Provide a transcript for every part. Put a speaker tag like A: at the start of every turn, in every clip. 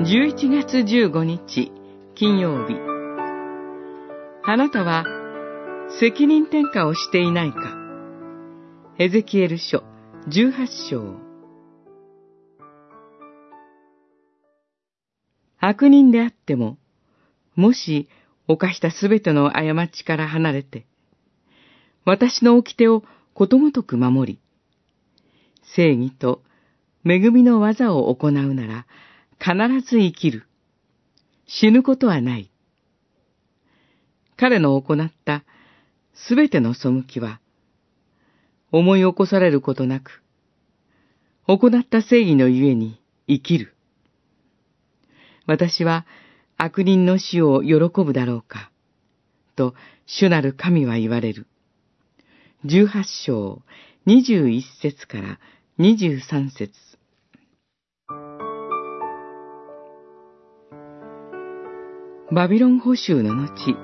A: 11月15日金曜日。あなたは責任転嫁をしていないか。エゼキエル書18章。悪人であっても、もし犯したすべての過ちから離れて、私の掟をことごとく守り、正義と恵みの技を行うなら、必ず生きる。死ぬことはない。彼の行ったすべての背きは、思い起こされることなく、行った正義のゆえに生きる。私は悪人の死を喜ぶだろうか、と主なる神は言われる。十八章二十一節から二十三節バビロン捕囚の後、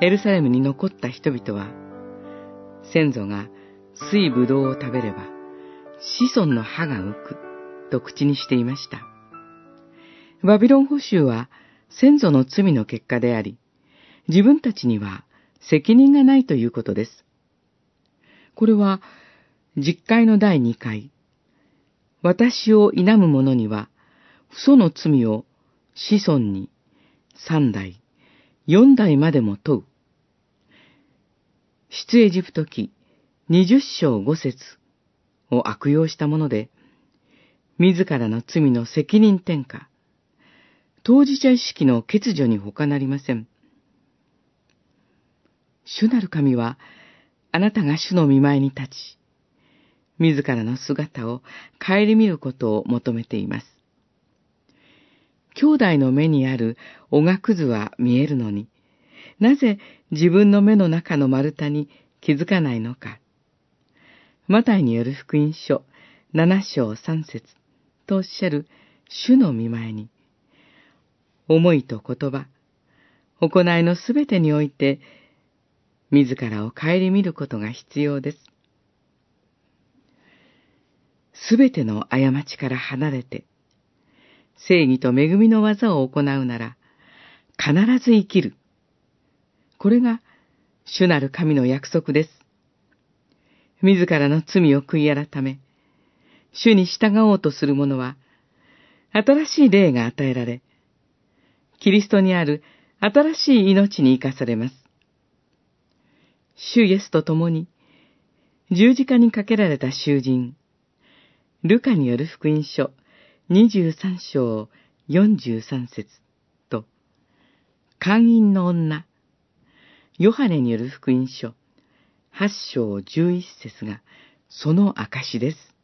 A: エルサレムに残った人々は、先祖が水ぶどうを食べれば、子孫の歯が浮く、と口にしていました。バビロン捕囚は先祖の罪の結果であり、自分たちには責任がないということです。これは、実会の第二回、私を否む者には、父祖の罪を子孫に三代、四代までも問う。出エジプト記二十章五節を悪用したもので、自らの罪の責任転嫁、当事者意識の欠如に他なりません。主なる神は、あなたが主の見舞いに立ち、自らの姿を顧みることを求めています。兄弟の目にあるおがくずは見えるのに、なぜ自分の目の中の丸太に気づかないのか。マタイによる福音書七章三節とおっしゃる主の見前に、思いと言葉、行いのすべてにおいて、自らを顧みることが必要です。すべての過ちから離れて、正義と恵みの技を行うなら、必ず生きる。これが、主なる神の約束です。自らの罪を悔い改め、主に従おうとする者は、新しい霊が与えられ、キリストにある新しい命に生かされます。主イエスと共に、十字架にかけられた囚人、ルカによる福音書、23章43節と、会員の女、ヨハネによる福音書、8章11節がその証です。